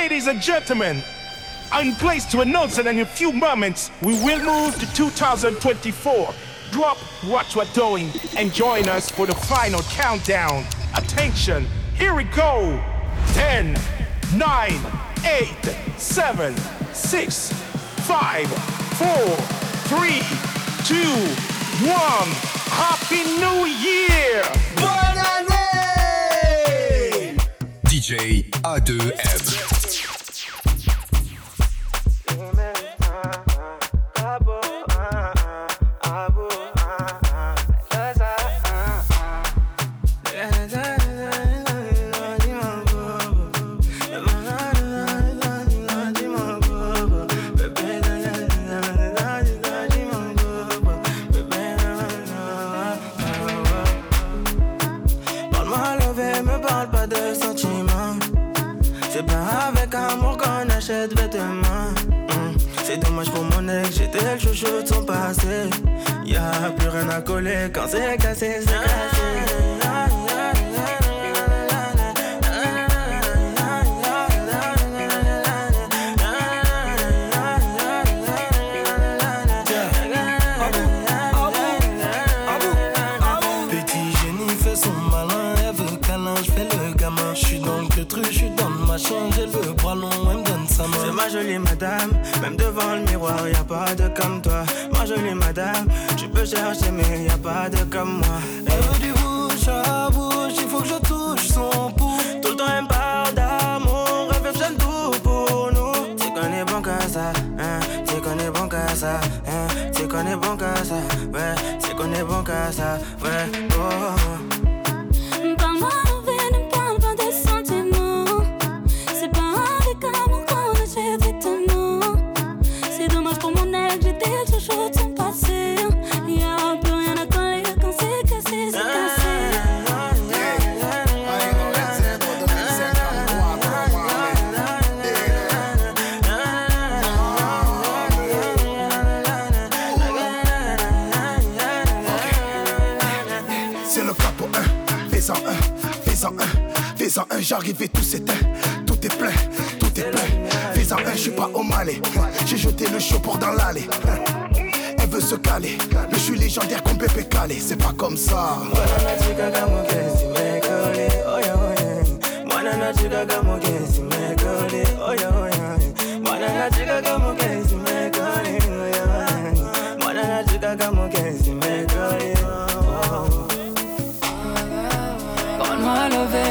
ladies and gentlemen, I'm pleased to announce that in a few moments we will move to 2024. Drop what we're doing and join us for the final countdown. Attention, here we go. 10, 9, 8, 7, 6, 5, 4, 3, 2, 1. Happy New Year! Bonne DJ A2M. Chouchou de son passé. Y'a plus rien à coller quand c'est cassé, c'est cassé. Même devant le miroir, y a pas de comme toi. Ma jolie madame, tu peux chercher, mais y a pas de comme moi. Elle veut du bouche à bouche, il faut que je touche son pouls. Tout le temps, elle me parle d'amour, elle fait tout pour nous. Tu connais bon qu'à ça, hein, tu connais bon qu'à ça, hein, tu connais bon qu'à ça, ouais, tu connais bon qu'à ça, ouais, j'arrive et tout s'éteint. Tout est plein, tout est plein. Fais en un, je suis pas au malais. J'ai jeté le chaud pour dans l'allée. Elle veut se caler, mais je suis légendaire comme Pépé Calé, c'est pas comme ça.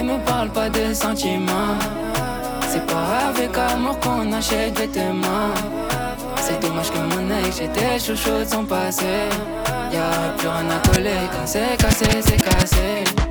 Me parle pas de sentiments. C'est pas avec amour qu'on achète vêtements. C'est dommage que mon ex, j'étais chouchou de son passé. Y'a plus rien à coller quand c'est cassé, c'est cassé.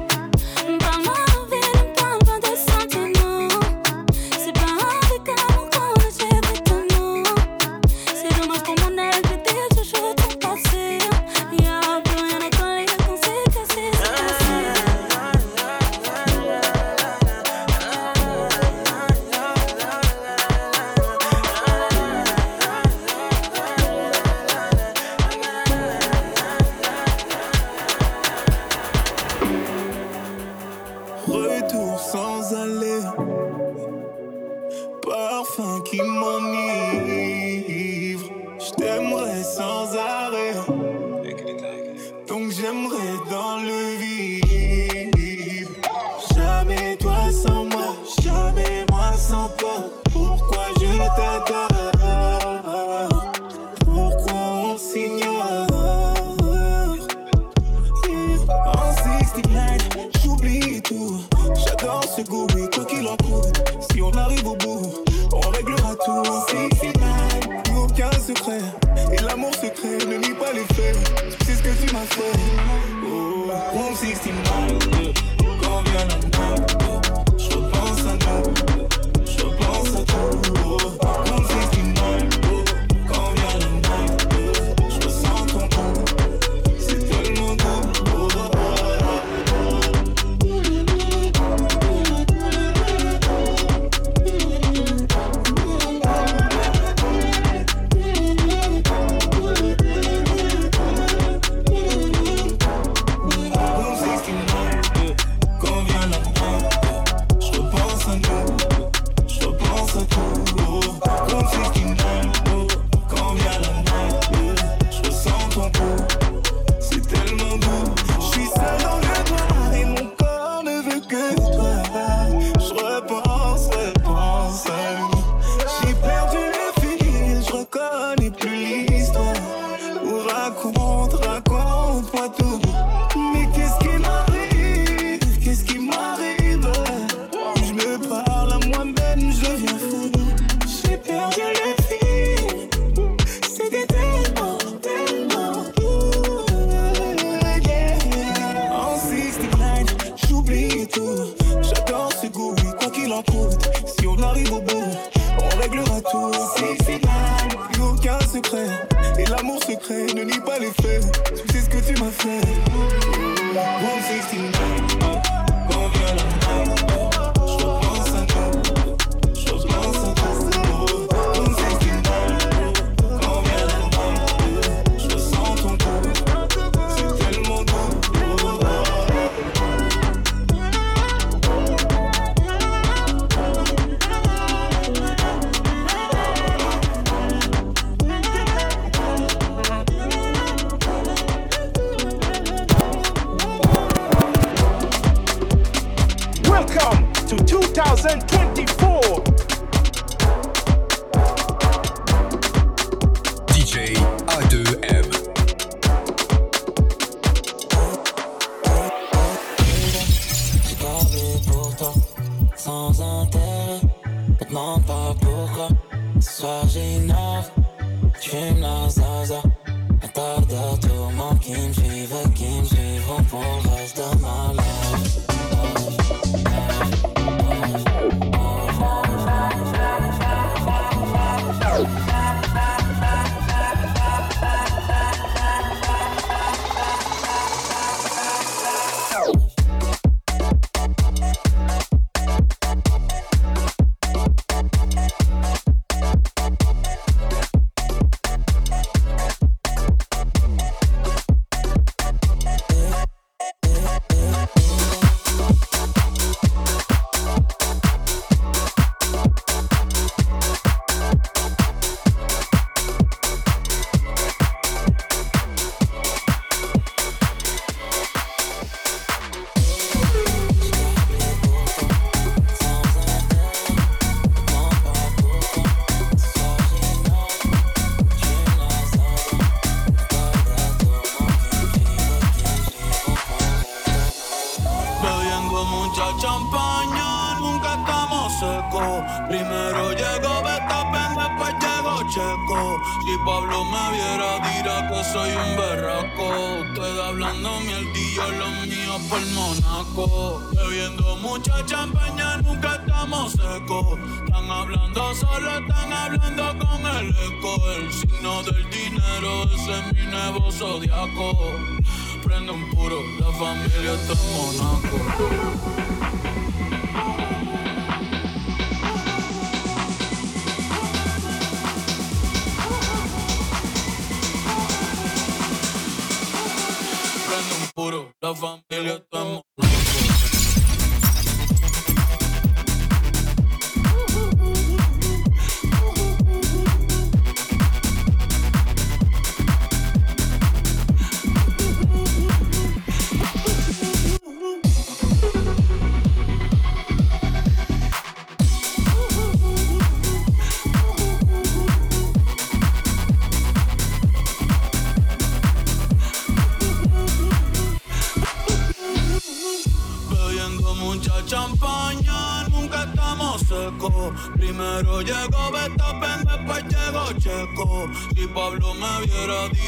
perfect. 160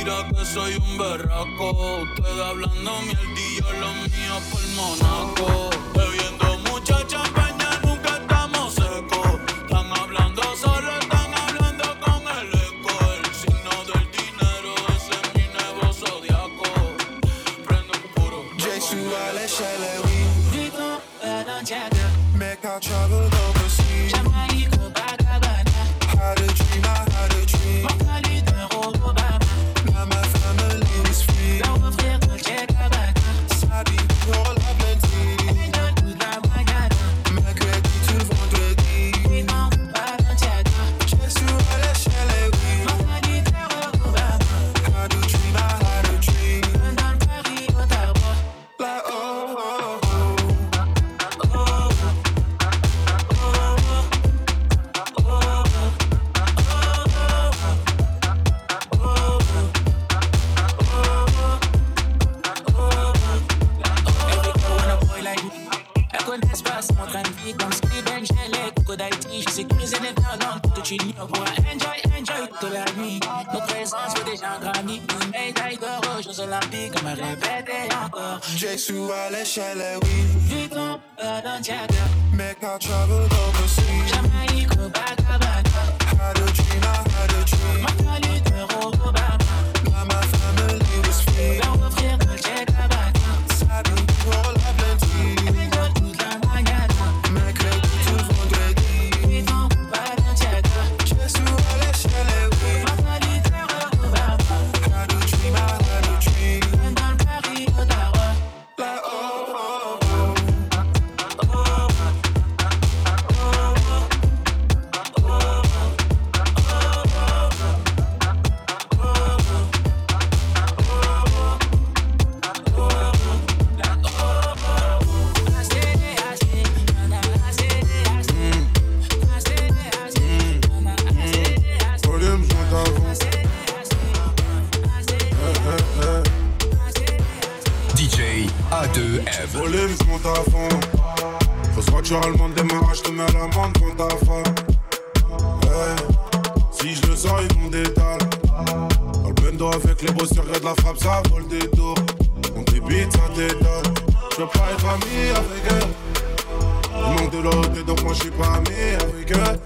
Mira que soy un berraco. Ustedes hablando miel y lo mío por monaco. avec les beaux sur de la frappe, ça vole des tours. On débite, ça détonne. Je veux pas être ami avec elle. Il manque de l'autre, donc moi je suis pas ami avec elle.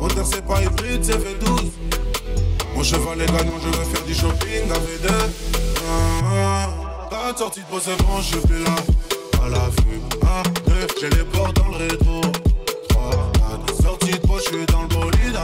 Moteur c'est pas hybride, c'est V12. Mon cheval est gagnant, je vais faire du shopping avec deux. T'as sortie de pause, c'est bon, je suis là. À la vue, 1, 2, j'ai les portes dans le rétro. 3, 4, sortie de pause, je suis dans le bolide.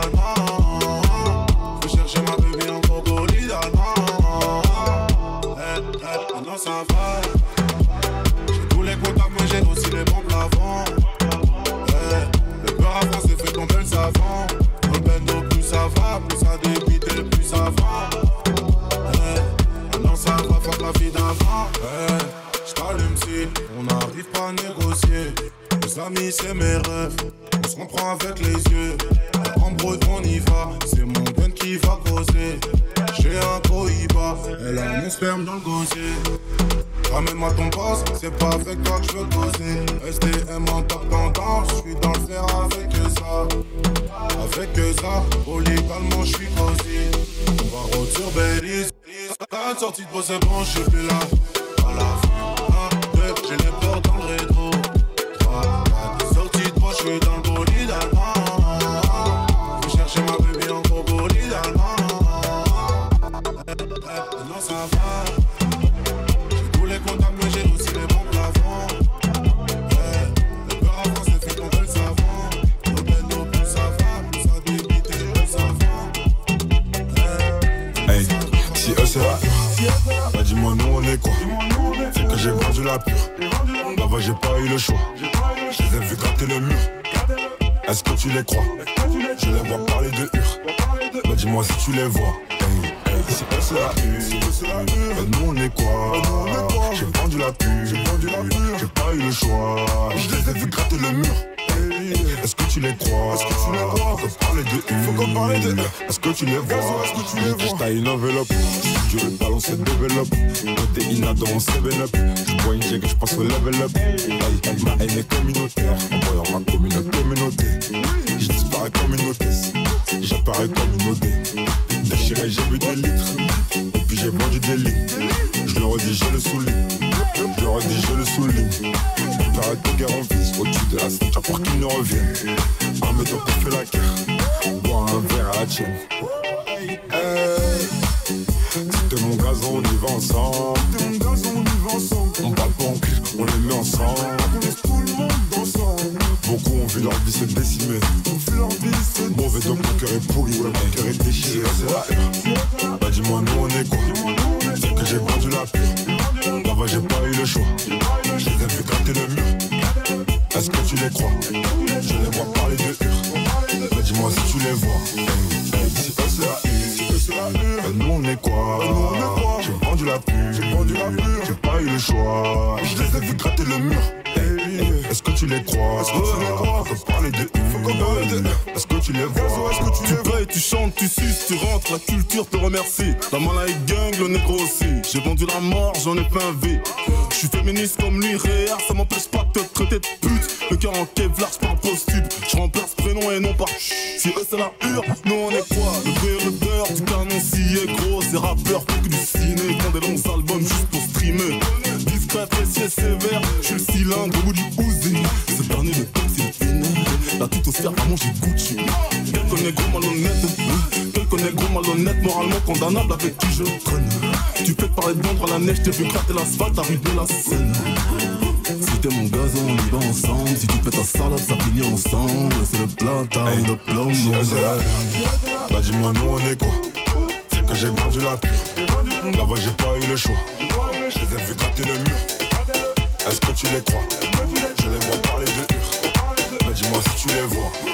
C'est mes rêves. On se comprend avec les yeux. En breton, on y va. C'est mon gun qui va causer. J'ai un cohiba. Elle a mon sperme dans le gosier. Ramène-moi ton boss, c'est pas avec toi que je veux causer. STM en top tendance, je suis dans le fer avec ça. Avec ça, oligalement, je suis causé. On va Belize. T'as sortie de boss, bon, je suis là. Là-bas, j'ai pas eu le choix. Je les ai vus gratter le mur. Est-ce que tu les crois? Je les vois parler de hur. Bah, dis-moi si tu les vois. C'est pas cela, bah, nous on est quoi? J'ai vendu la pub, j'ai pas eu le choix. Je les ai vus gratter le mur. Est-ce que tu les crois? Est-ce que tu les crois? Faut qu'on parle de Faut qu'on parle de Est-ce que tu les vois? Est-ce que tu les vois? une enveloppe. Je vais balancer de développe Côté inadon, on 7 up je passe au level up. Ma haine est communautaire, en ma communauté. Je disparais comme une hôtesse, j'apparais comme une Déchiré, j'ai bu des litres, et puis j'ai vendu des lits. Je le redis, je le souligne, je le redis, je le souligne. J'apparais de guerre en vis, au-dessus de la qu'il ne revienne. Un médecin qui fait la guerre, bois un verre à la tienne. Hey. C'était mon gazon, y ensemble ensemble. On parle pas en cul, on est nés ensemble. On laisse tout le monde ensemble. Beaucoup ont vu leur vie se décimer. On fait leur vie se décimer. Mauvais donc mon cœur est pourri, ouais, mon cœur est déchiré. Ouais. Ah, bah dis-moi, nous on est quoi? C'est que j'ai perdu la pure. Là-bas, ah, j'ai pas eu le choix. J'ai bien vu gratter le mur. Est-ce que tu les crois? Je les vois parler de hur. Bah dis-moi si tu les vois. Si c'est la hur. Nous on est quoi? J'ai vendu la pure. J'ai vendu la pure. Je les ai vus gratter le mur. Eh, est-ce que tu les crois? Est-ce que tu les crois? Faut parler de Est-ce que tu les vois? Est-ce que tu les vois? Tu chantes, tu suces, tu rentres, la culture te remercie. La malaïque gang, le négro aussi. J'ai vendu la mort, j'en ai fait un V Je suis féministe comme lui, réa, ça m'empêche pas de te traiter de pute. Le cœur en Kevlar, j'parle prostupe Je remplace prénom et non par Si eux c'est la pure, nous on est quoi? faire à manger Gucci. Quelqu'un est gros malhonnête, quelqu'un est gros malhonnête, moralement condamnable avec qui je connais. Tu fais parler de Londres à la neige, t'es vu gratter l'asphalte, arrive de la scène. Si t'es mon gazon, on y va ensemble. Si tu pètes ta salade, ça finit ensemble. C'est le platane, hey, le plomb, Bah dis-moi, nous on est quoi? C'est que j'ai vendu la pure. Là-bas, j'ai pas eu le choix. Je les ai vus gratter le mur. Est-ce que tu les crois? tu les vois.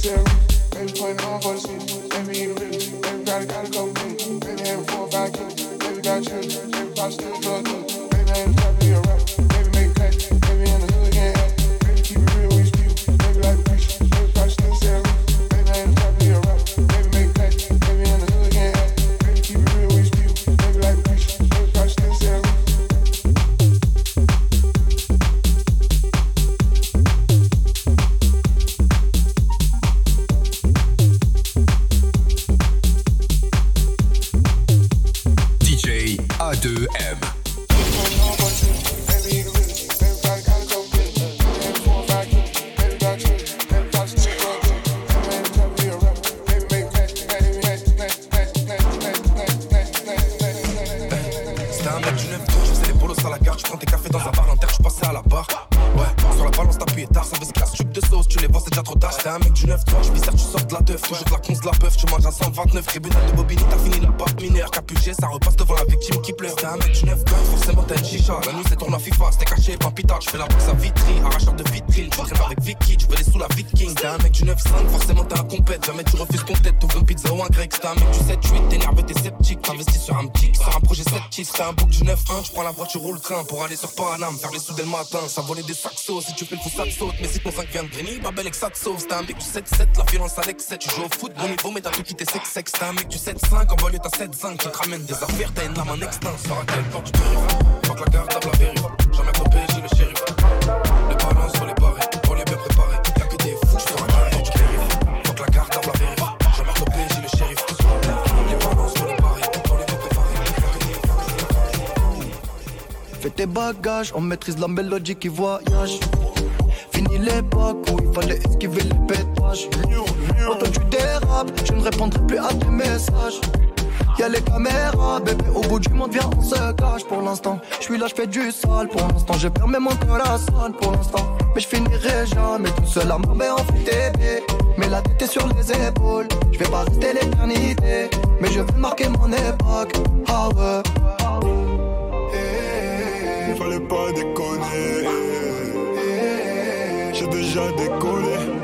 Baby, gotta, gotta go in. Baby, before a full. Baby, got. Baby, pour aller sur Paname, faire les sous dès le matin. Ça volait des saxos, si tu fais le fou, ça te saute. Mais si ton 5 vient de Grigny, Babel et que ça sauve. Un mec du 7-7, la violence à l'excès. Tu joues au foot, bon niveau, mais t'as tout quitté sex-sex. T'es un mec du 7-5, en banlieue t'as 7-5. Qui te ramène des affaires, t'as une lame en extinct. Sors à quelle porte tu on maîtrise la mélodie qui voyage. Fini l'époque où il fallait esquiver les pétages. Quand tu dérapes, je ne répondrai plus à tes messages. Y'a les caméras, bébé, au bout du monde, viens, on se cache pour l'instant. Je suis là, je fais du sale pour l'instant. J'ai peur même que la salle pour l'instant. Mais je finirai jamais tout seul à m'en en TV. Mais la tête est sur les épaules. Je vais pas rester l'éternité. Mais je veux marquer mon époque. Ah ouais. déconné. J'ai déjà décollé.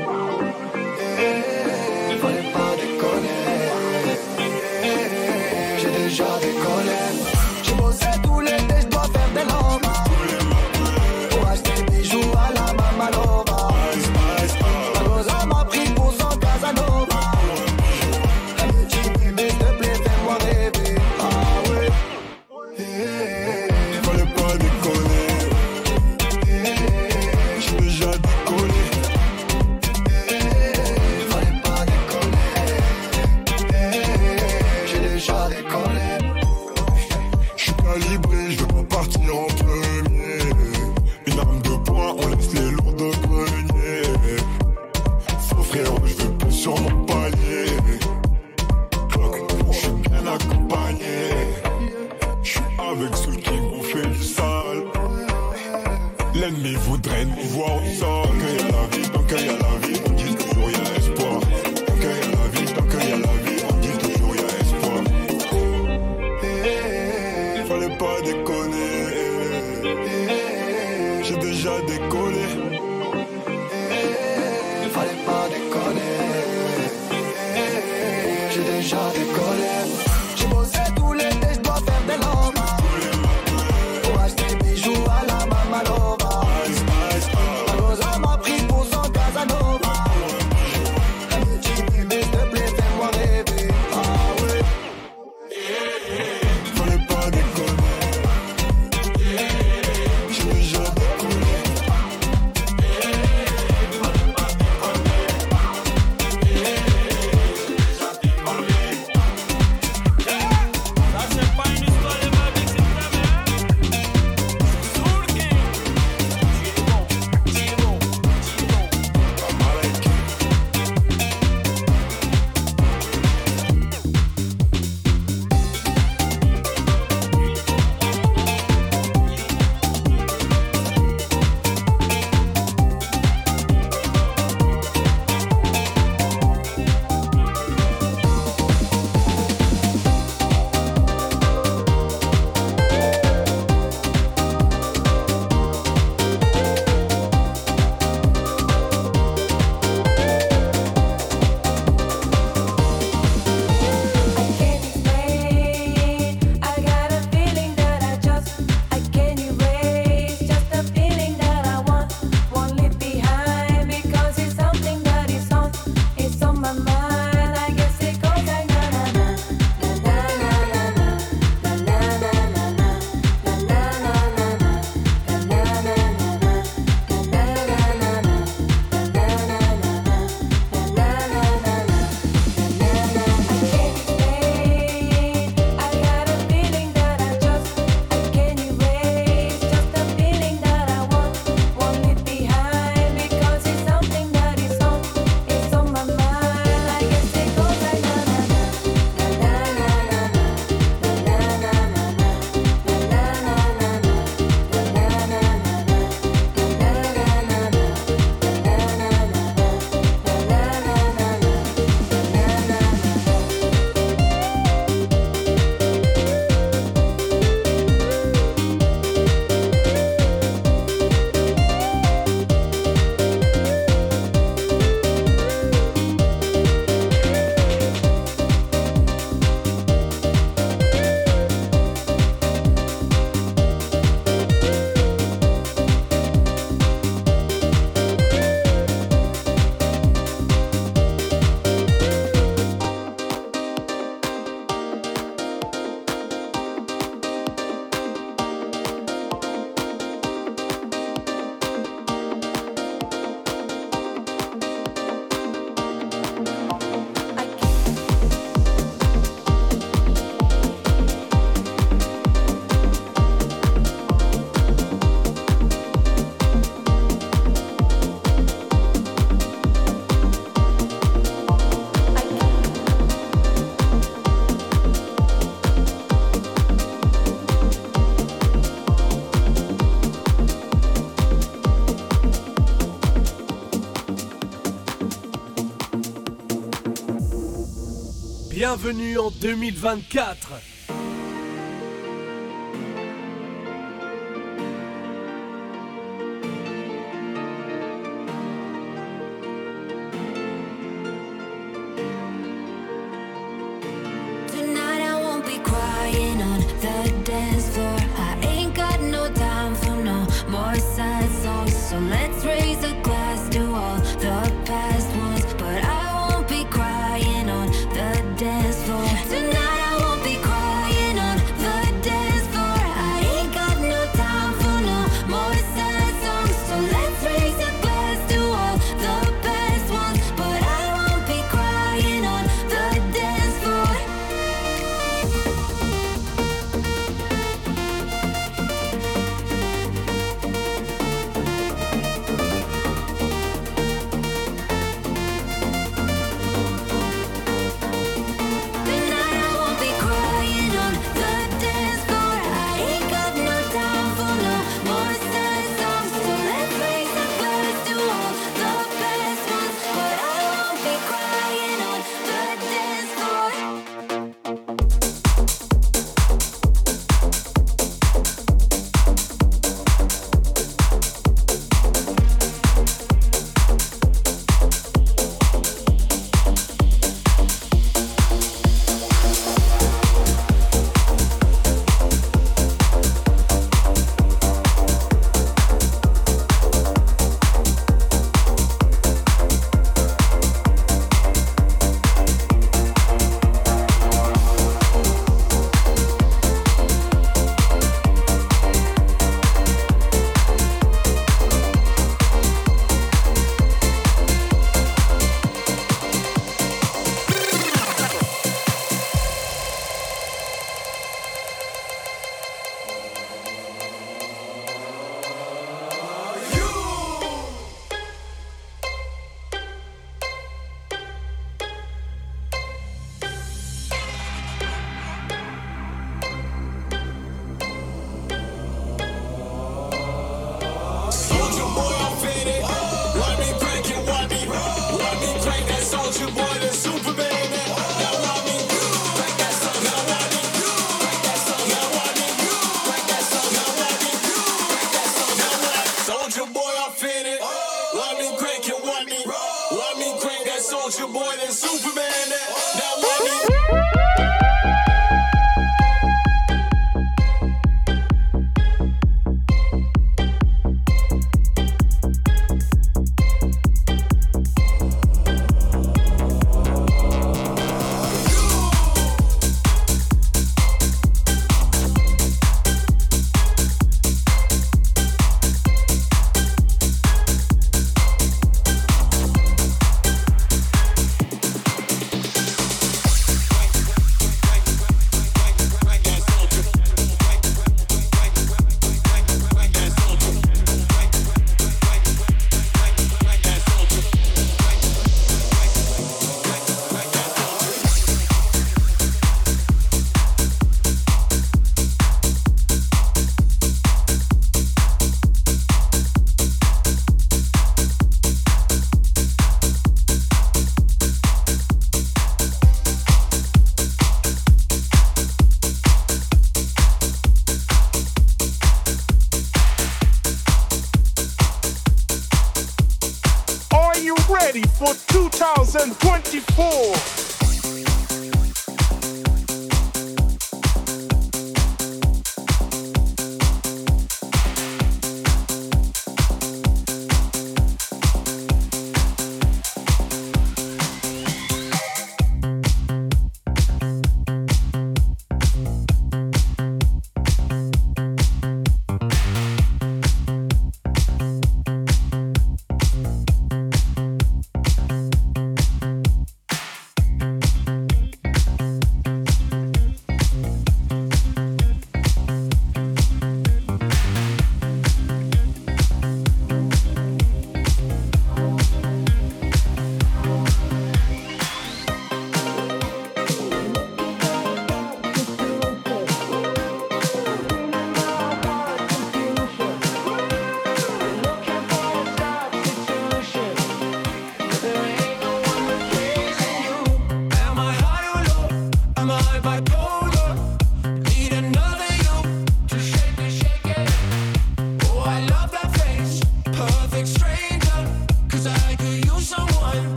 Bienvenue en 2024.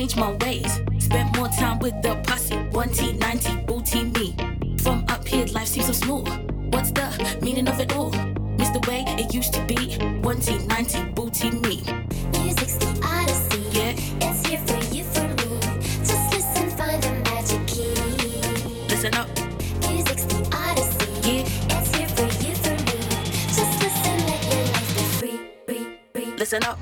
Change my ways. Spent more time with the posse. 1T, 90, booty me. From up here, life seems so smooth. What's the meaning of it all? Miss the way it used to be. 1T, 90, booty me. Music's the odyssey. Yeah. It's here for you, for me. Just listen, find the magic key. Listen up. Music's the odyssey. Yeah. It's here for you, for me. Just listen, let your life be free, free, free. Listen up.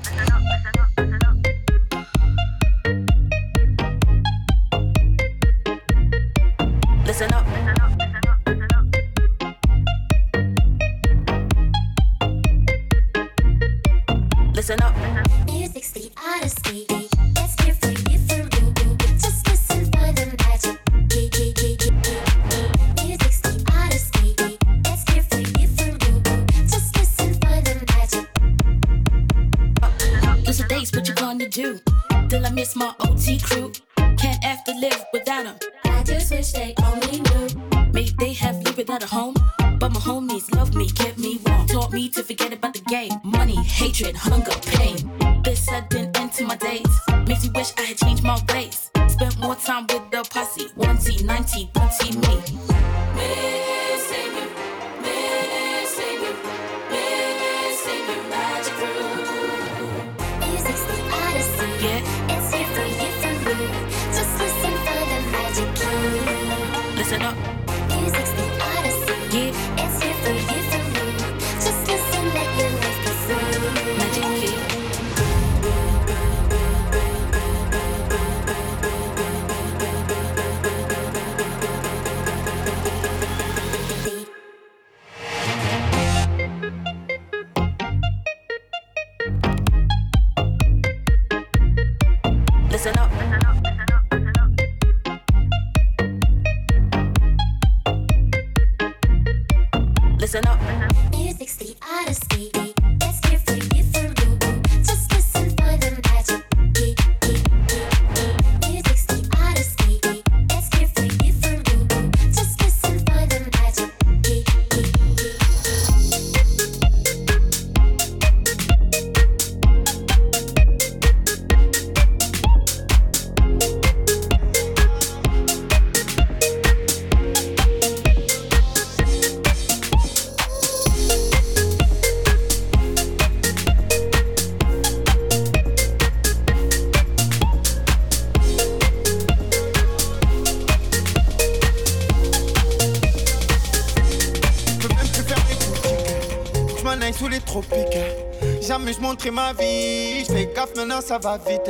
ma vie. Je fais gaffe maintenant, ça va vite.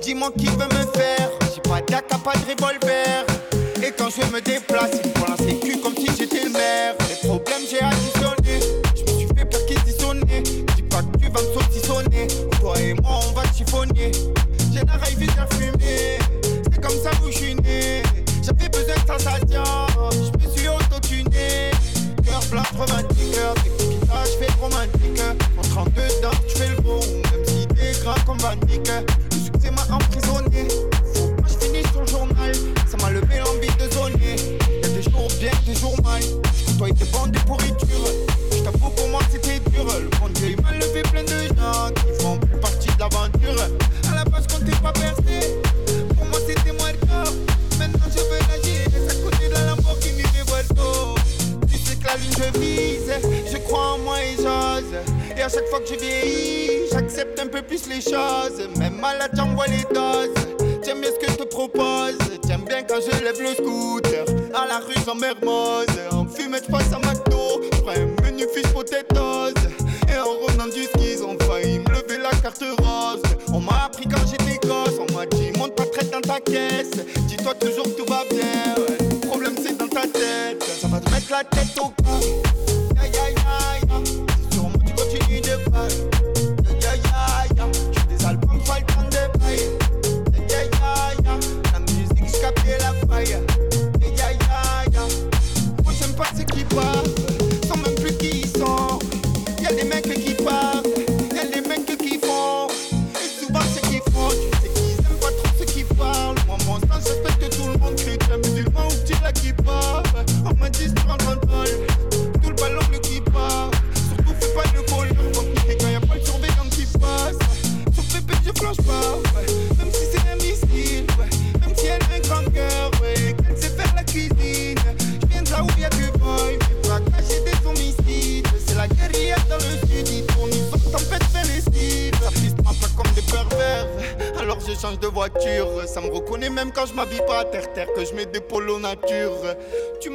Dis-moi qui veut me faire. J'ai pas d'attaque, pas de revolver. Et quand je me déplace, ils font la sécu comme si j'étais le maire. Les problèmes, j'ai additionné. Je me suis fait perquisitionner. Dis pas que tu vas me saucissonner. Toi et moi, on va te chiffonner. J'ai la rêve vite à fumer. C'est comme ça que je suis né. J'avais besoin de sensation. Van Dyke chaque fois que je vieillis, j'accepte un peu plus les choses. Même malade, j'envoie les doses. J'aime bien ce que je te propose. J'aime bien quand je lève le scooter. À la rue, j'en mermose. En fumette, je passe à McDo. J'prends un menu fiche potatoes. Et en revenant du ski, ils ont failli me lever la carte rose. On m'a appris quand j'étais gosse. On m'a dit, monte pas très dans ta caisse. Dis-toi toujours que tout va bien. Le problème, c'est dans ta tête. Ça va te mettre la tête au cou.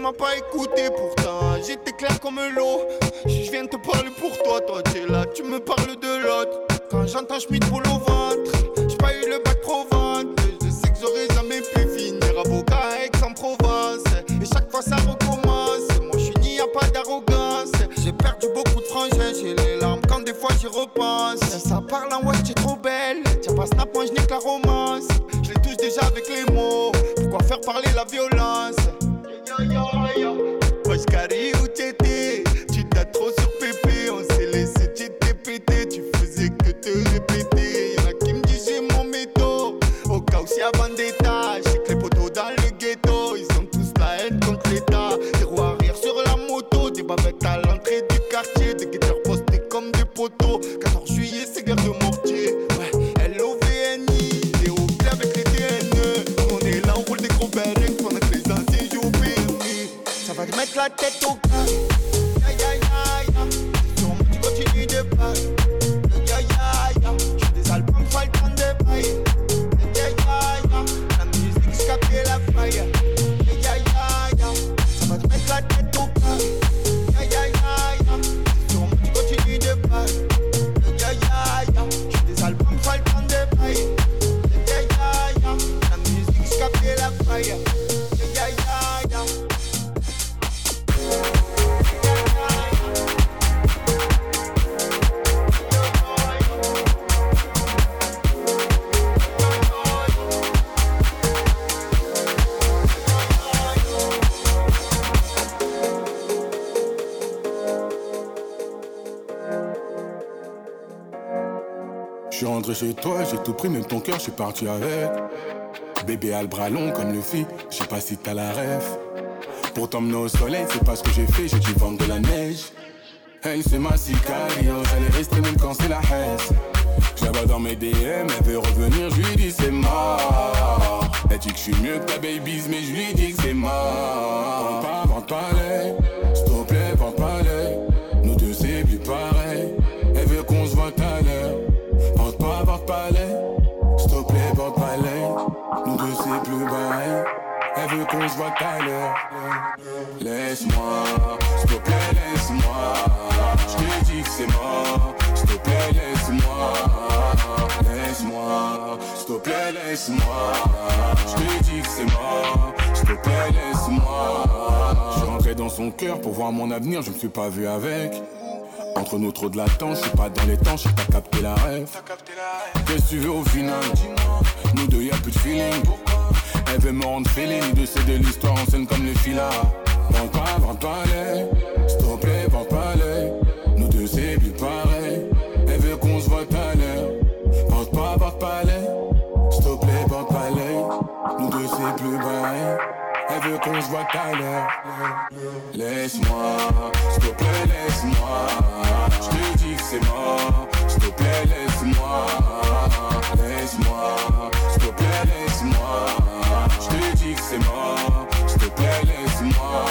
ma pas écouté. chez toi, j'ai tout pris, même ton cœur, je suis parti avec. Bébé a le bras long comme le fille, je sais pas si t'as la ref. Pour t'emmener au soleil, c'est pas ce que j'ai fait, j'ai dû vendre de la neige. Elle c'est ma sicario, j'allais rester même quand c'est la haine. J'abats dans mes DM, elle veut revenir, je lui dis c'est mort. Elle dit que je suis mieux que ta baby's, mais je lui dis que c'est mort. Prends pas, prends pas. elle veut qu'on se voit tout à l'heure. Laisse-moi, s'il te plaît, laisse-moi. Je te dis que c'est mort, s'il te plaît, laisse-moi. Laisse-moi, s'il te plaît, laisse-moi. Je te dis que c'est mort, s'il te plaît, laisse-moi. Je suis rentré dans son cœur pour voir mon avenir, je me suis pas vu avec. Entre nous trop de latence, je suis pas dans les temps, je t'as capté la rêve. Qu'est-ce que tu veux au final? Nous deux y a plus de feeling. Pourquoi elle veut me rendre feeling, de céder l'histoire en scène comme les filas. Vends pas, vends pas l'œil, s'il te plaît, vends pas l'œil. Nous deux c'est plus pareil. Elle veut qu'on se voit à l'heure. Porte pas, porte pas l'œil, s'il te plaît, porte pas l'œil. Nous deux c'est plus pareil. Qu'on se voit l'heure. Laisse-moi, s'il te plaît, laisse-moi. Je te dis que c'est mort, s'il te plaît, laisse-moi. Laisse-moi, s'il te plaît, laisse-moi. Je te dis que c'est mort, s'il te plaît, laisse-moi.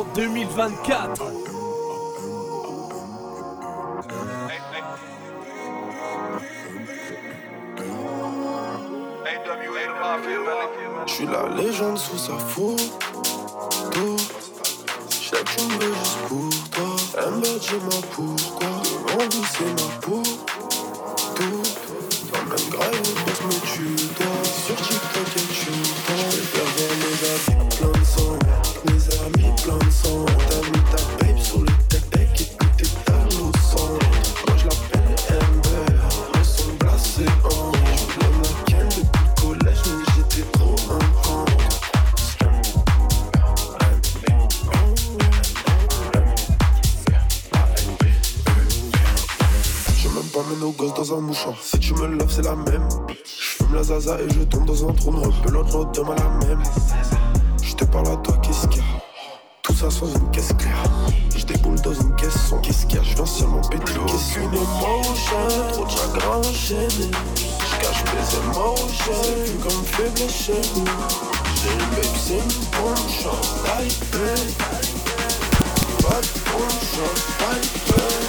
Bienvenue en 2024. Je suis la légende sous sa photo. Je sais me juste pour toi. Un bête, j'ai ma pourquoi. Envie, c'est ma peau. Tout. Dans le même grave, noir. Pelote l'autre demain la même. Je te parle à toi, qu'est-ce qu'il y a? Tout ça sans une caisse claire. Je déboule dans une caisse sans qu'est-ce qu'il y a? Je viens seulement péter Aucune émotion, trop de chagrin enchaîné. Je cache mes émotions, c'est plus comme faible chez nous. J'ai une babe, c'est une babe. Pas de bonne chance,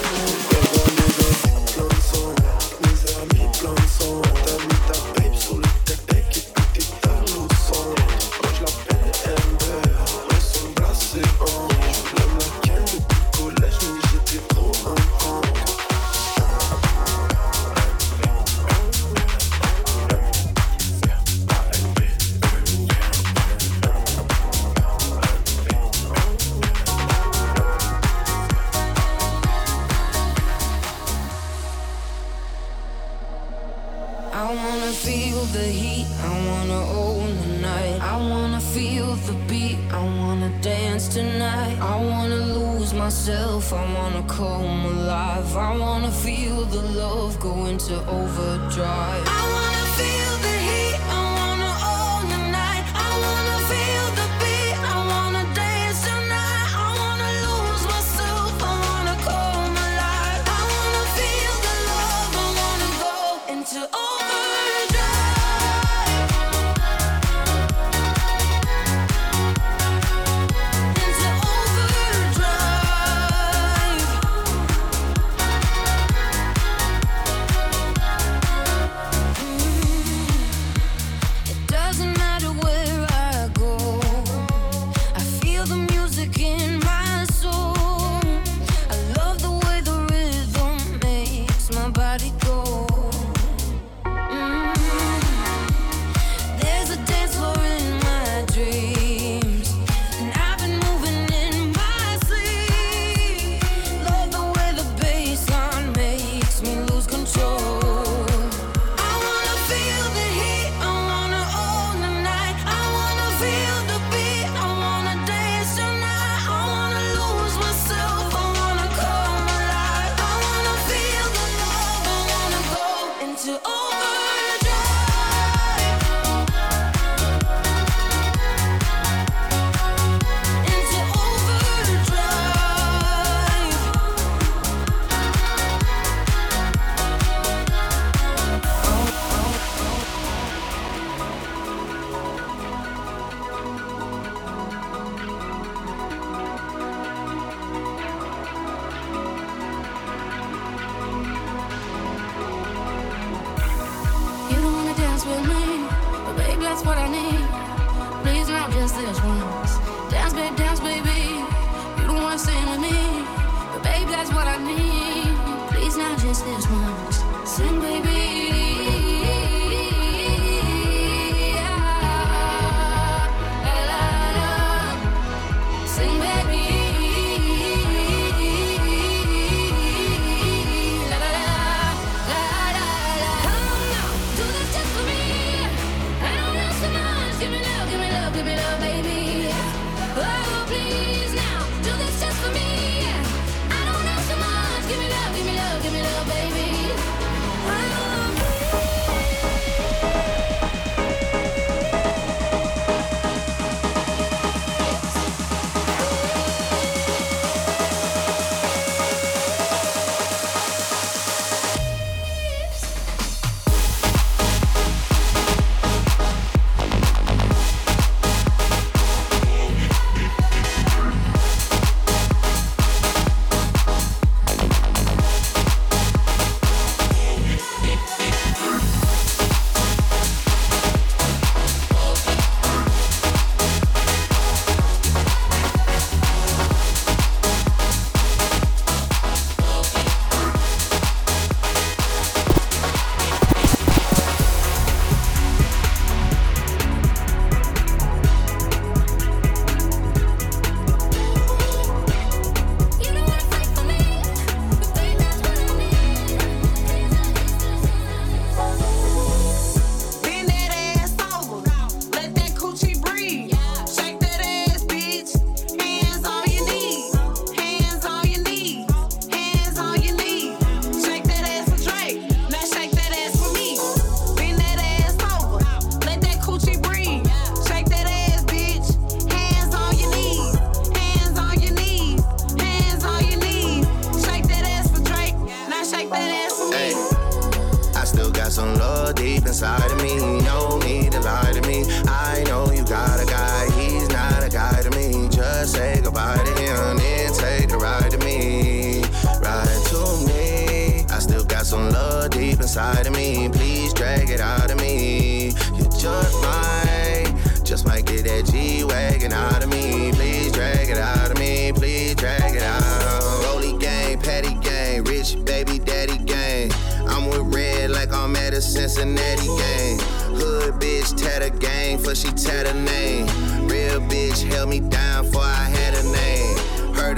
inside of me. Please drag it out of me. You just might, just might get that G wagon out of me. Please drag it out of me. Please drag it out. Rolly gang, patty gang, rich baby daddy gang. I'm with red like I'm at a Cincinnati gang. Hood bitch, tatter gang, for she tatter name. Real bitch, held me down for I had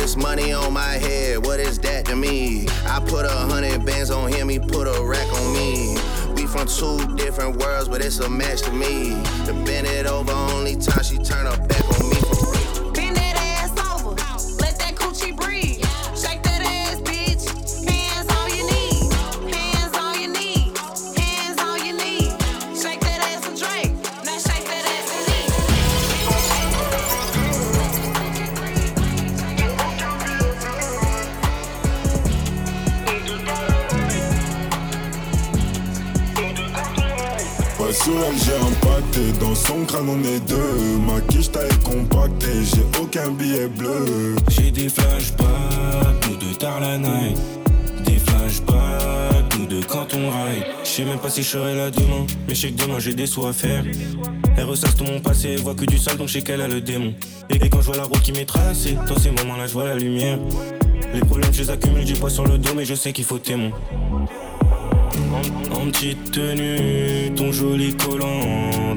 this money on my head, what is that to me? I put a hundred bands on him, he put a rack on me. We from two different worlds, but it's a match to me. The bend it over, only time she turn her back on me. Dans son crâne, on est deux. Ma quiche taille compactée, j'ai aucun billet bleu. J'ai des flashbacks, tout de tard la night. Des flashbacks, tout de quand on ride. Je sais même pas si je serai là demain, mais je que demain j'ai des sous à faire. Elle ressasse tout mon passé, voit que du sale, donc je sais qu'elle a le démon. Et quand je vois la route qui m'est tracée, dans ces moments-là, je vois la lumière. Les problèmes, je les accumule, j'ai pas sur le dos, mais je sais qu'il faut témoin. En, en petite tenue, ton joli collant,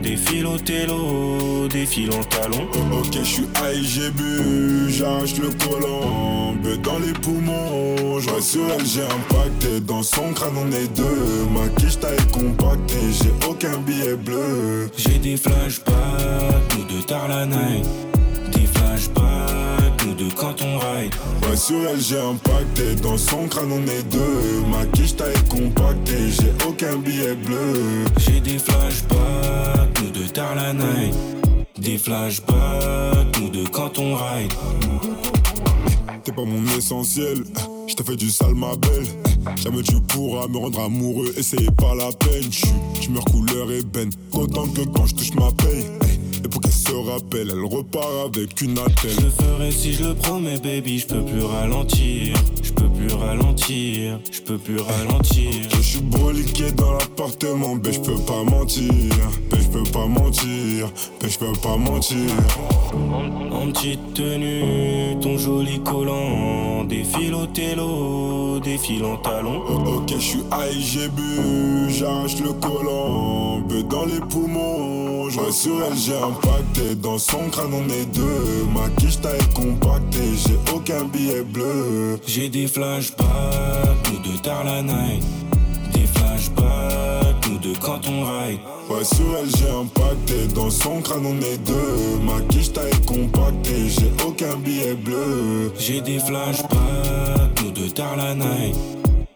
défile au télo, défile en talon. Ok, je suis high, j'ai bu, j'arrache le collant, beu dans les poumons. Je sur elle, j'ai impacté. Dans son crâne, on est deux. Ma quiche taille compactée, j'ai aucun billet bleu. J'ai des flashbacks, tout de tard la night. Des flashbacks, tout de quand on ride. Ouais, sur elle, j'ai impacté. Dans son crâne, on est deux. Ma quiche taille compactée, j'ai aucun billet bleu. J'ai des flashbacks, de tard la night. Des flashbacks, tout de quand on ride. T'es pas mon essentiel, je t'ai fait du sale ma belle. Jamais tu pourras me rendre amoureux et c'est pas la peine. Je meurs couleur ébène, autant que quand je touche ma paye. Et pour qu'elle se rappelle, elle repart avec une attelle. Je le ferai si je le promets, baby. Je peux plus ralentir, je peux plus ralentir, je peux plus ralentir. Je suis broliqué dans l'appartement, ben je peux pas mentir, ben je peux pas mentir, ben je peux pas mentir. En petite tenue, ton joli collant, défile au télo, défile en talon. Ok, je suis high, j'ai bu, j'arrache le collant, beu dans les poumons. Je sur elle, j'ai impacté. Dans son crâne, on est deux. Ma quiche taille compactée, j'ai aucun billet bleu. J'ai des flashbacks, tout de tard la night. Des flashbacks, tout de quand on ride. Ouais, sur elle, j'ai impacté. Dans son crâne, on est deux. Ma quiche taille compactée, j'ai aucun billet bleu. J'ai des flashbacks, tout de tard la night.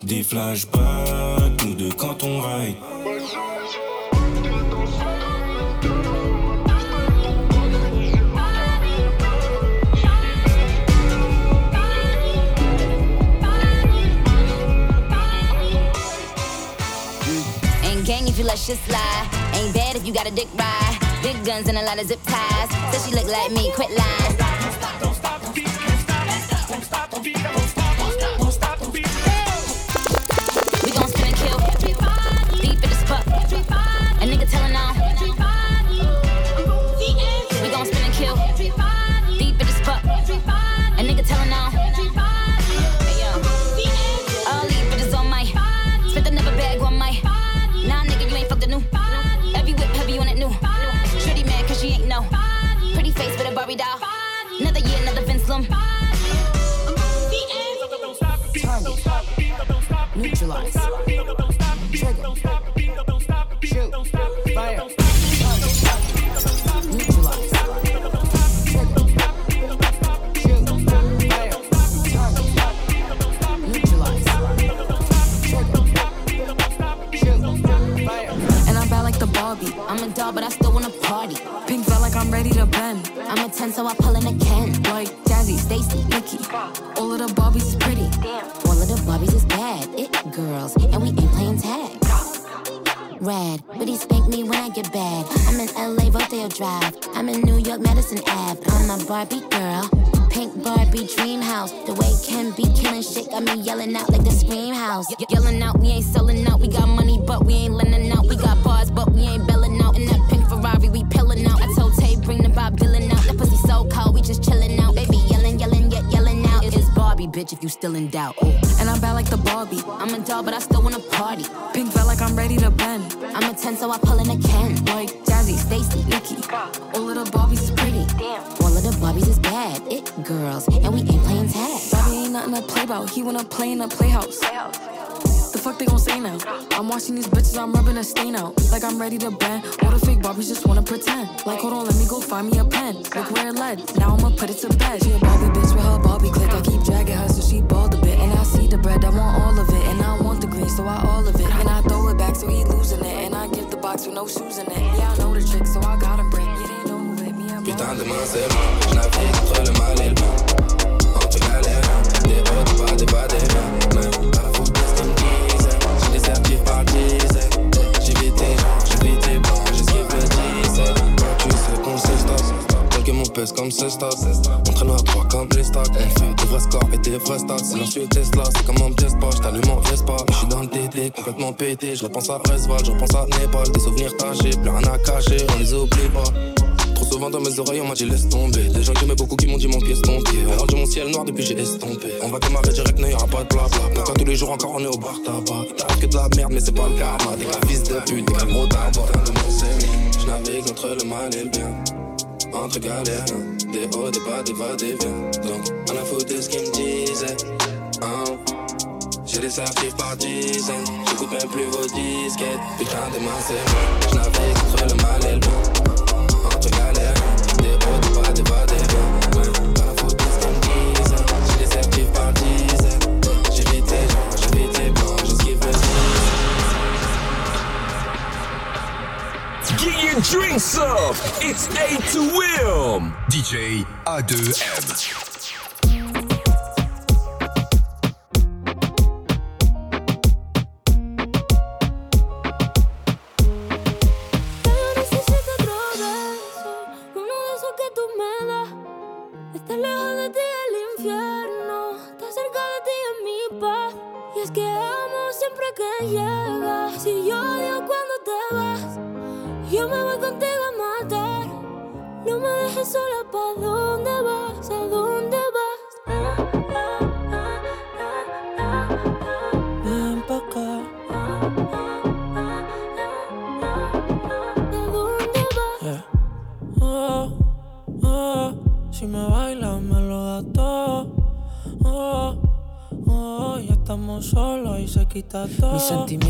Des flashbacks, tout de quand on ride. You let shit slide. Ain't bad if you got a dick ride. Big guns and a lot of zip ties. Says she look like me, quit lying. I'm a doll, but I still wanna party. Pink felt like I'm ready to bend. I'm a 10, so I pull in a Ken. Like Jazzy, Stacy, Nikki. All of the Barbies is pretty. All of the Barbies is bad. It girls, and we ain't playing tag. Rad, but he spank me when I get bad. I'm in LA, Rodeo Drive. I'm in New York, Madison Ave. I'm a Barbie girl. Pink Barbie dream house. The way Ken be killing shit got me yelling out like the scream house. Ye- yelling out, we ain't selling out. We got money, but we ain't lending out. We got bars, but we ain't belling out. In that pink Ferrari, we pillin' out. I told Tay, bring the Bob Dylan out. That pussy so cold, we just chillin' out. Baby yelling, yelling, yet yelling out. It's Barbie, bitch, if you still in doubt. And I'm bad like the Barbie. I'm a doll, but I still wanna party. Pink felt like I'm ready to bend. I'm a 10, so I pull in a Ken. Like Jazzy, Stacy, Nikki. All of the Barbies is pretty. Damn. All of the Barbies is bad. Girls, and we ain't playing tag. Bobby ain't nothing to play about. He wanna play in a playhouse. The fuck they gon' say now? I'm watching these bitches, I'm rubbing a stain out. Like I'm ready to bend. All the fake Barbies just wanna pretend. Like, hold on, let me go find me a pen. Look where it led. Now I'ma put it to bed. She a Barbie bitch with her Barbie click. I keep dragging her so she bald a bit. And I see the bread, I want all of it. And I want the green, so I all of it. And I throw it back so he losing it. And I give the box with no shoes in it. Yeah, I know the trick, so I got him break. Yeah, Putain, demain c'est moi. Je navigue entre le mal et le bon. bien. Entre galère, des hauts, des bas, des bas, des bas. Même pas foutre de eh, ce qu'ils me disent. J'ai des certifs par dizaines. J'ai vite j'ai vite tes blancs, j'esquive le 17. Quand tu sais qu'on s'estase. Tel que mon pèse comme c'est stade. On traîne à trois comme les stacks. On fait des vrais scores et des vrais stats. Sinon, je suis Tesla, c'est comme un test pas. J't'allume en Vespa. J'suis dans le DD, complètement pété. J'repense à Resval, j'repense à Népal. Des souvenirs tachés, plus rien à cacher, on les oublie pas. Souvent dans mes oreilles, on m'a dit laisse tomber. Des gens que j'aimais beaucoup qui m'ont dit mon pièce ton pied. Alors de mon ciel noir depuis j'ai estompé. On va démarrer direct, n'ayant pas de blabla. Pourquoi tous les jours encore on est au bar tabac? T'as que de la merde, mais c'est pas le karma. T'es qu'un fils de pute, t'es qu'un gros tabac. Je navigue entre le mal et le bien. Entre galères, des hauts, des bas, des va, des viens. Donc, on a foutu ce qu'ils me disaient. Hein? J'ai des archives par dizaines, j'écoute même plus vos disquettes. Putain, demain c'est moi, je navigue entre le mal et le bien. Drinks up! It's A to Wilm! DJ A2M. Mis sentimientos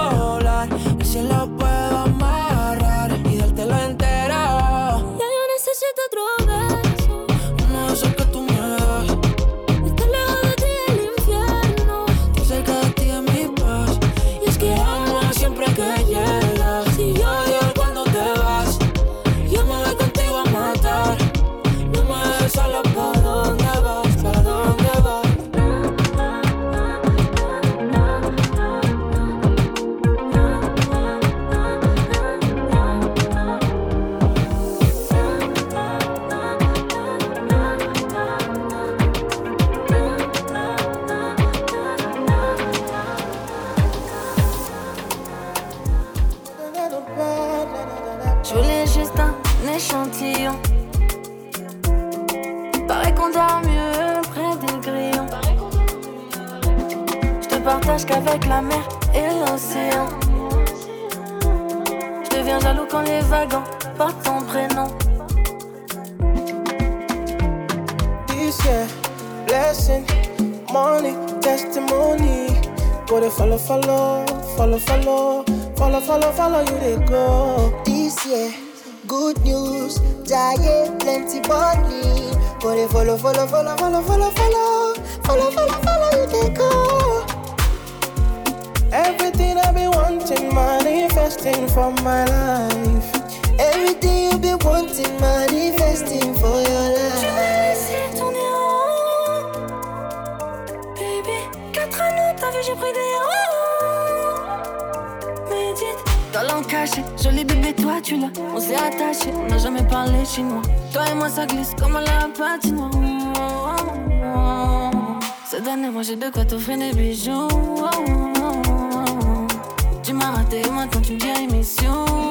follow, follow, follow, follow, follow, follow, follow, follow, you can go. Everything I be wanting, manifesting for my life. Everything you be wanting, manifesting for your life. Tu m'as laissé tourner en baby. Quatre t'as j'ai pris des ronds. Médite. Dans l'en caché, joli bébé, toi tu l'as. On s'est attaché, on n'a jamais parlé chinois. Toi et moi, ça glisse comme la patinoire. Année, moi j'ai de quoi t'offrir des bijoux. Tu m'as raté, maintenant tu me dis émission.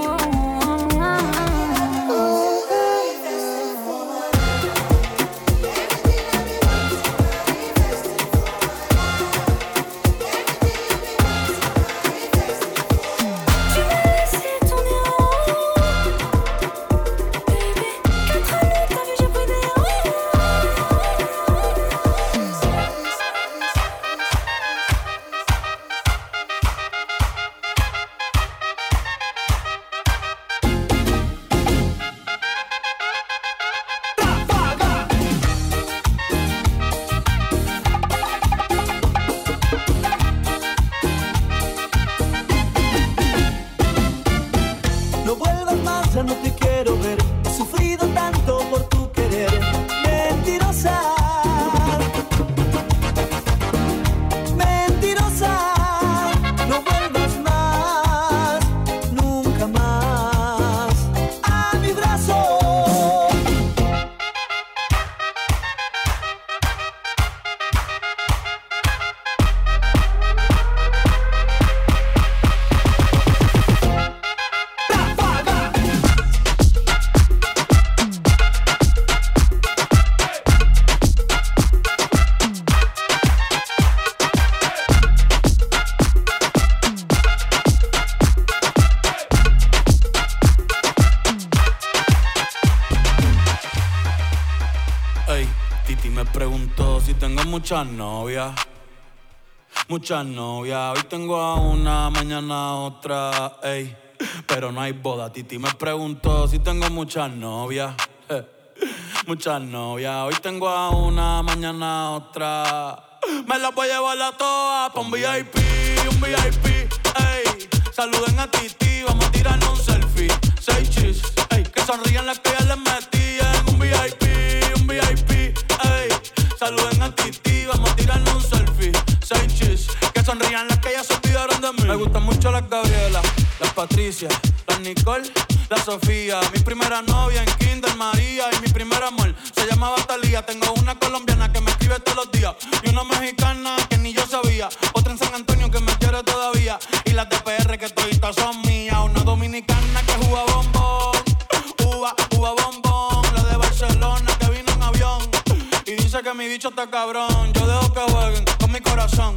Muchas novias. Muchas novias. Hoy tengo a una, mañana a otra. Ey, pero no hay boda. Titi me preguntó si tengo muchas novias. Eh, Muchas novias. Hoy tengo a una, mañana a otra. Me las voy a llevar a todas pa' un VIP, un VIP. Ey, saluden a Titi, las Gabriela, las Patricia, las Nicole, la Sofía. Mi primera novia en Kinder María y mi primer amor se llamaba Talía. Tengo una colombiana que me escribe todos los días y una mexicana que ni yo sabía. Otra en San Antonio que me quiere todavía y las de PR que toditas son mías. Una dominicana que juega bombón, uva, uva bombón. La de Barcelona que vino en avión y dice que mi bicho está cabrón. Yo dejo que jueguen con mi corazón.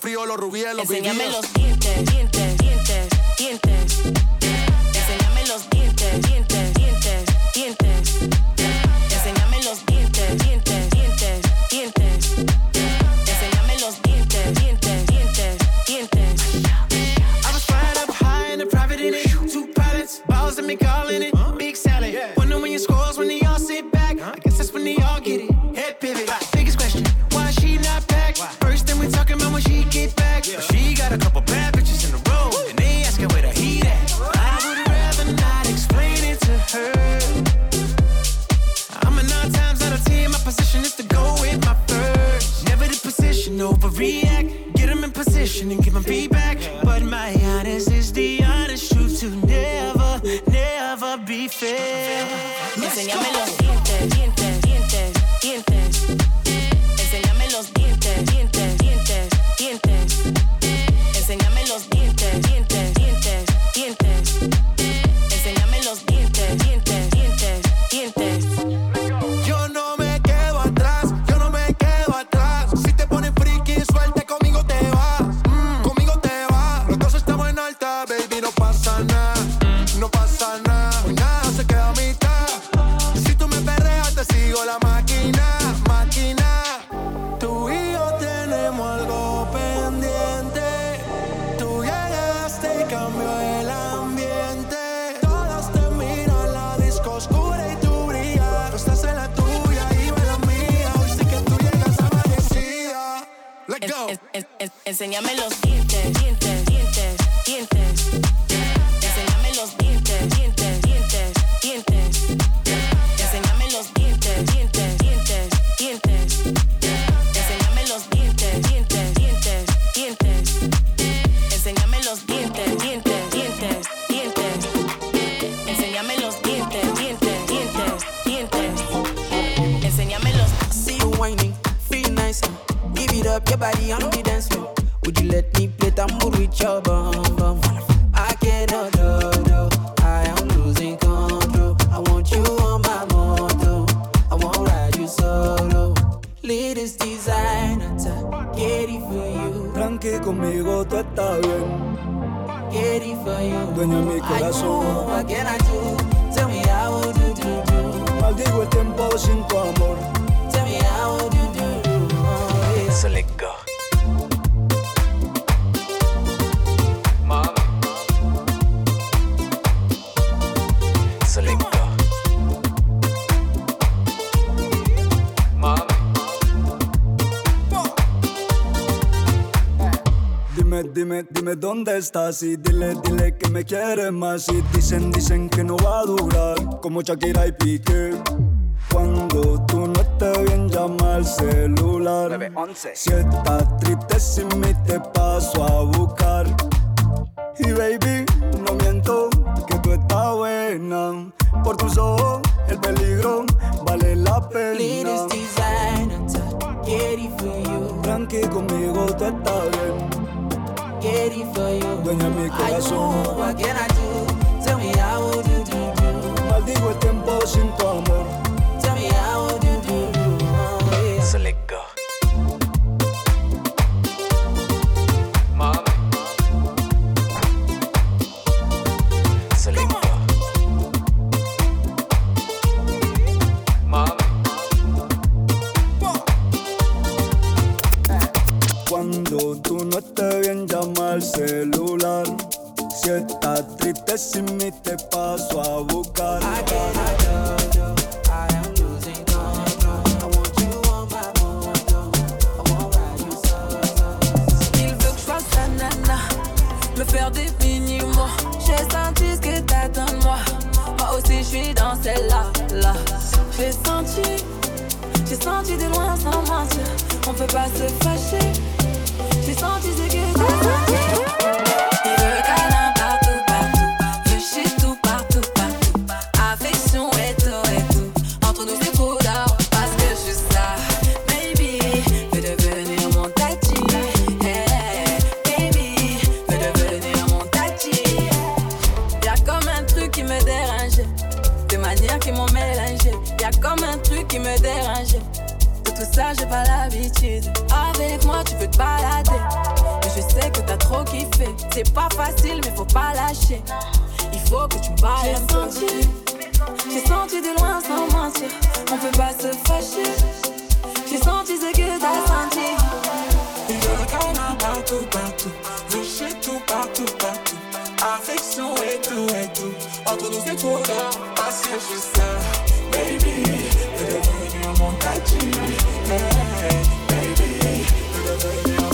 frío, los rubíes, los Enséñame kwenye miko make a what can i do tell me how do do do i'll do what them boys in dónde estás y dile, dile que me quieres más y dicen, dicen que no va a durar como Shakira y Piqué. Cuando tú no estés bien llama al celular. Si estás triste sin mí te paso a buscar. Y baby, no miento que tú estás buena. Por tus ojos el peligro vale la pena. Latest designer, get it for you. Tranqui conmigo tú estás bien. Get it for you. De mi I corazón. know, what can I do? Tell me how would you do, do? Maldigo el tiempo sin tu amor. No estés bien llama al celular. Si estás triste sin mí te paso a buscar. Fasse sa nana, me faire des mini-mois. J'ai senti ce que t'attends de moi. Moi aussi, je suis dans celle-là. Là. J'ai senti, j'ai senti de loin sans mentir. On peut pas se fâcher. Ça. Baby, veux devenir mon tati. Hey, baby, veux devenir mon tati. Y'a comme un truc qui me dérangeait. Des manières qui m'ont mélangé. Y'a comme un truc qui me dérangeait. De tout ça, j'ai pas l'habitude. Avec moi, tu peux te balader. Trop kiffé. C'est pas facile, mais faut pas lâcher. Il faut que tu bailles un peu. J'ai senti de loin sans mentir. On peut pas se fâcher. J'ai senti ce que t'as senti. Il partout, partout. Chez tout, partout, partout. Affection et tout, et tout. Entre nous, c'est trop tard. Parce que je suis ça. Baby, veux devenir mon tati. Hey, baby, devenir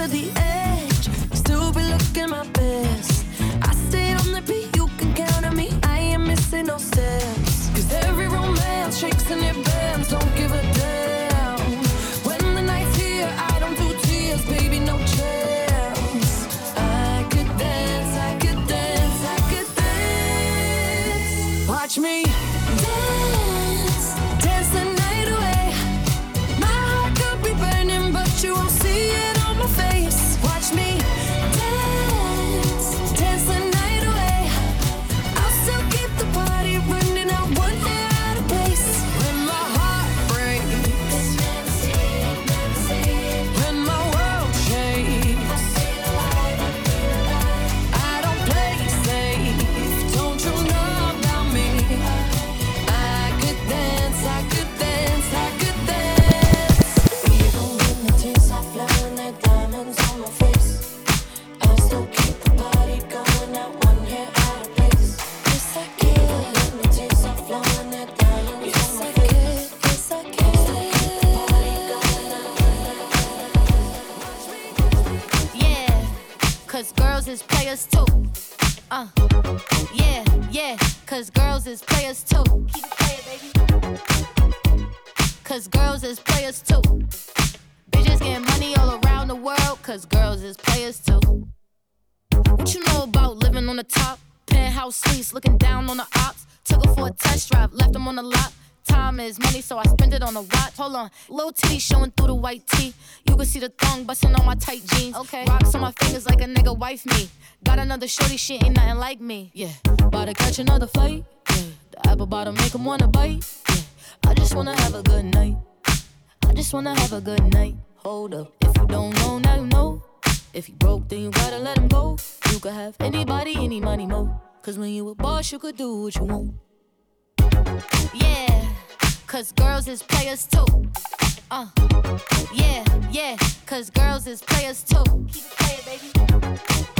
to the edge, still be looking my best. I stayed on the beat, you can count on me. I ain't missing no steps. Cause every romance shakes and it bends, don't give a damn. Another shorty, she ain't nothing like me. Yeah, about to catch another fight. Yeah, the apple bottom make 'em wanna bite. Yeah, I just wanna have a good night. I just wanna have a good night. Hold up, if you don't know, now you know. If you broke, then you gotta let him go. You could have anybody, any money, mo. Cause when you a boss, you could do what you want. Yeah, cause girls is players too. Uh, yeah, yeah, cause girls is players too. Keep it playing, baby.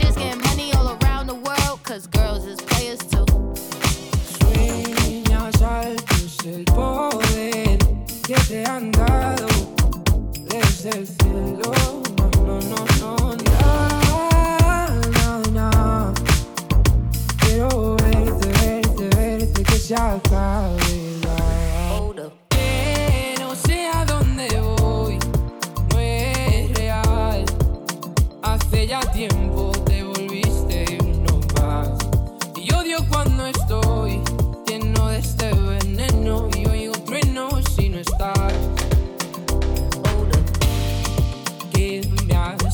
Bitches getting money all around the world, cause girls is players too. Sueñas altos el poder que te han dado desde el cielo. No, no, no, no, no, no, no. Quiero verte, verte, verte que se acabe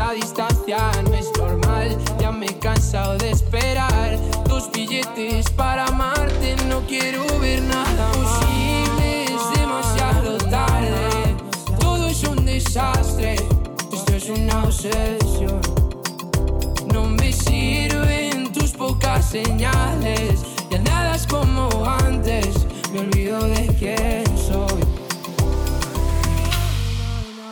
Esta distancia no es normal, ya me he cansado de esperar tus billetes para amarte. No quiero ver nada posible, es demasiado tarde. Todo es un desastre, esto es una obsesión. No me sirven tus pocas señales, ya nada es como antes. Me olvido de quién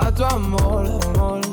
a tu amor, amor.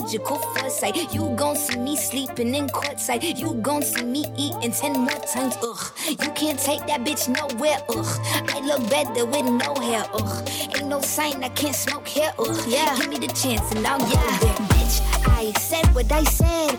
magical foresight. You gon' see me sleeping in courtside. You gon' see me eating ten more times. Ugh, you can't take that bitch nowhere. Ugh, I look better with no hair. Ugh, ain't no sign I can't smoke hair. Ugh, yeah, give me the chance and I'll yeah. there. Bitch, I said what I said.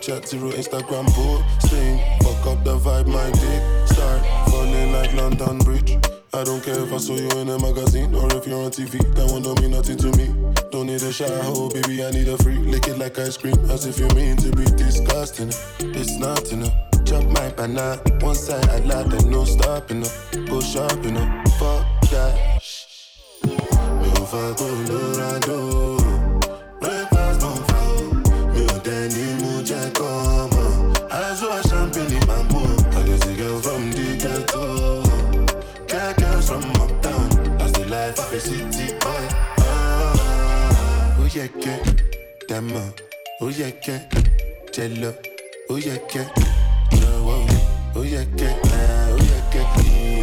Snapchat, zero Instagram posting. Fuck up the vibe, my dick start falling like London Bridge. I don't care if I saw you in a magazine or if you're on TV. That one don't mean nothing to me. Don't need a shower, oh, baby, I need a free. Lick it like ice cream, as if you mean to be disgusting. It's not enough. Chop my banana, one side I lie, then no stopping up. Go shopping up, fuck that. Me I do mọ̀ ó yẹ kẹ́ jẹ lọ ó yẹ kẹ́ jọ̀wọ́ ó yẹ kẹ́ ó yẹ kẹ́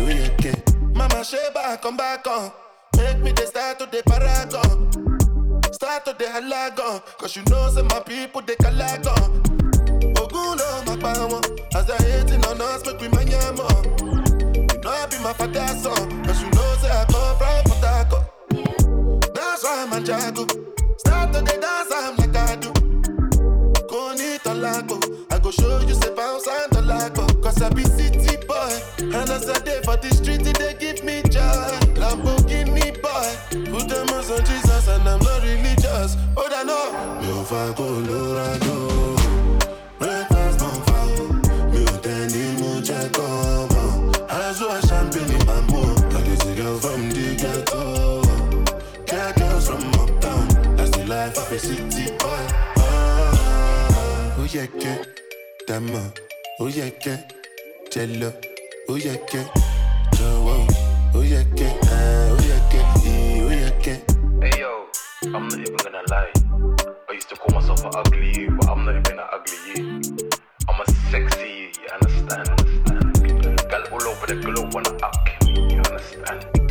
ó yẹ kẹ́. mama ṣe bákan bákan make me dey start to dey paragon start to dey halagan cause you know say my people dey kalagan. ogun ló máa pa wọn as they hating on us make we mind yam on. you know i be my father son cause you know say i come from port harcourt. that's why i'm a jago start to dey dance i'm Go lago. I go show you, say bounce and the lago. Cause I be city boy. And as I day for the street, they give me joy. Lamborghini boy. Put them on Jesus and I'm not religious. Oh, I know. Mi ò fa Colorado. Breakfast on fire. Ò tẹ́ ní mo jẹ́ kọ́mọ. Aṣọ champagne máa mú. I get a girl from the ghetto. Care girls from uptown. That's the life of a city yeah, yeah. Dama. Oh yeah, yeah. Jello. Oh yeah, yeah. Joe. Oh yeah, yeah. Ah, Oh yeah, yeah. Eh, Oh yeah, yeah. Hey yo, I'm not even gonna lie. I used to call myself an ugly you, but I'm not even an ugly you. I'm a sexy you, you understand? understand? Girl all over the globe wanna up